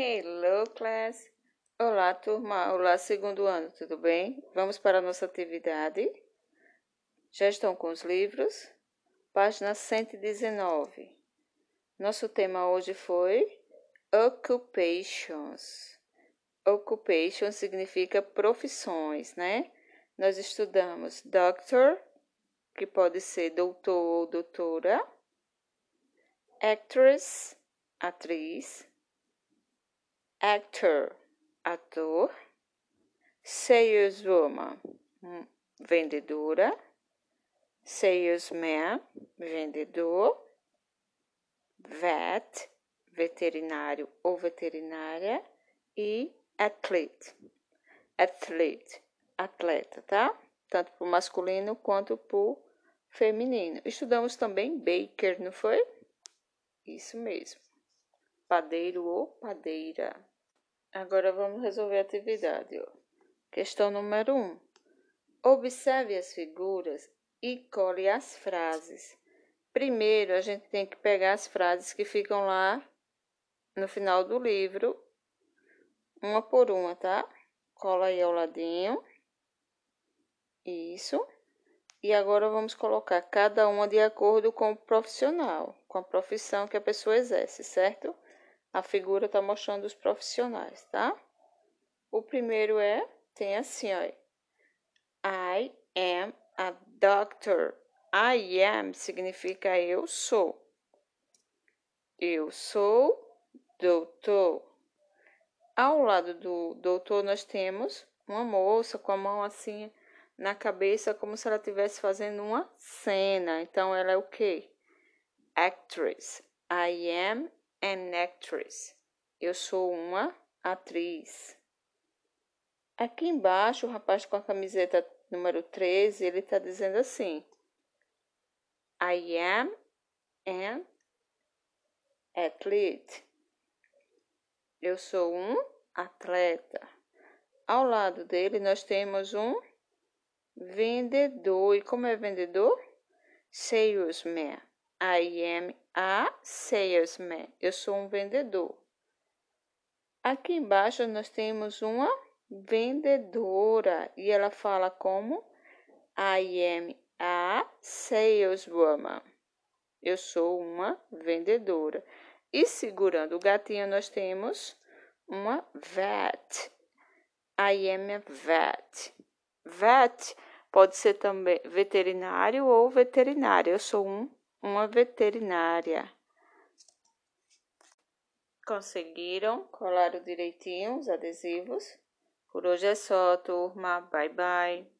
Hello, class! Olá, turma! Olá, segundo ano, tudo bem? Vamos para a nossa atividade. Já estão com os livros? Página 119. Nosso tema hoje foi Occupations. Occupation significa profissões, né? Nós estudamos doctor, que pode ser doutor ou doutora, actress, atriz, actor, ator, saleswoman, vendedora, salesman, vendedor, vet, veterinário ou veterinária. E athlete, athlete, atleta, tá? Tanto para o masculino quanto para o feminino. Estudamos também baker, não foi? Isso mesmo. Padeiro ou padeira. Agora vamos resolver a atividade. Ó. Questão número 1. Um. Observe as figuras e cole as frases. Primeiro, a gente tem que pegar as frases que ficam lá no final do livro, uma por uma, tá? Cola aí ao ladinho. Isso. E agora vamos colocar cada uma de acordo com o profissional, com a profissão que a pessoa exerce, certo? A figura está mostrando os profissionais, tá? O primeiro é, tem assim, ó. I am a doctor. I am significa eu sou. Eu sou doutor. Ao lado do doutor, nós temos uma moça com a mão assim na cabeça, como se ela estivesse fazendo uma cena. Então, ela é o quê? Actress. I am an actress. Eu sou uma atriz. Aqui embaixo, o rapaz com a camiseta número 13, ele está dizendo assim: I am an athlete. Eu sou um atleta. Ao lado dele, nós temos um vendedor. E como é vendedor? Salesman. I am a salesman. Eu sou um vendedor. Aqui embaixo nós temos uma vendedora e ela fala como I am a saleswoman. Eu sou uma vendedora. E segurando o gatinho nós temos uma vet. I am a vet. Vet pode ser também veterinário ou veterinária. Eu sou um uma veterinária. Conseguiram? Colaram direitinho os adesivos? Por hoje é só, turma. Bye, bye.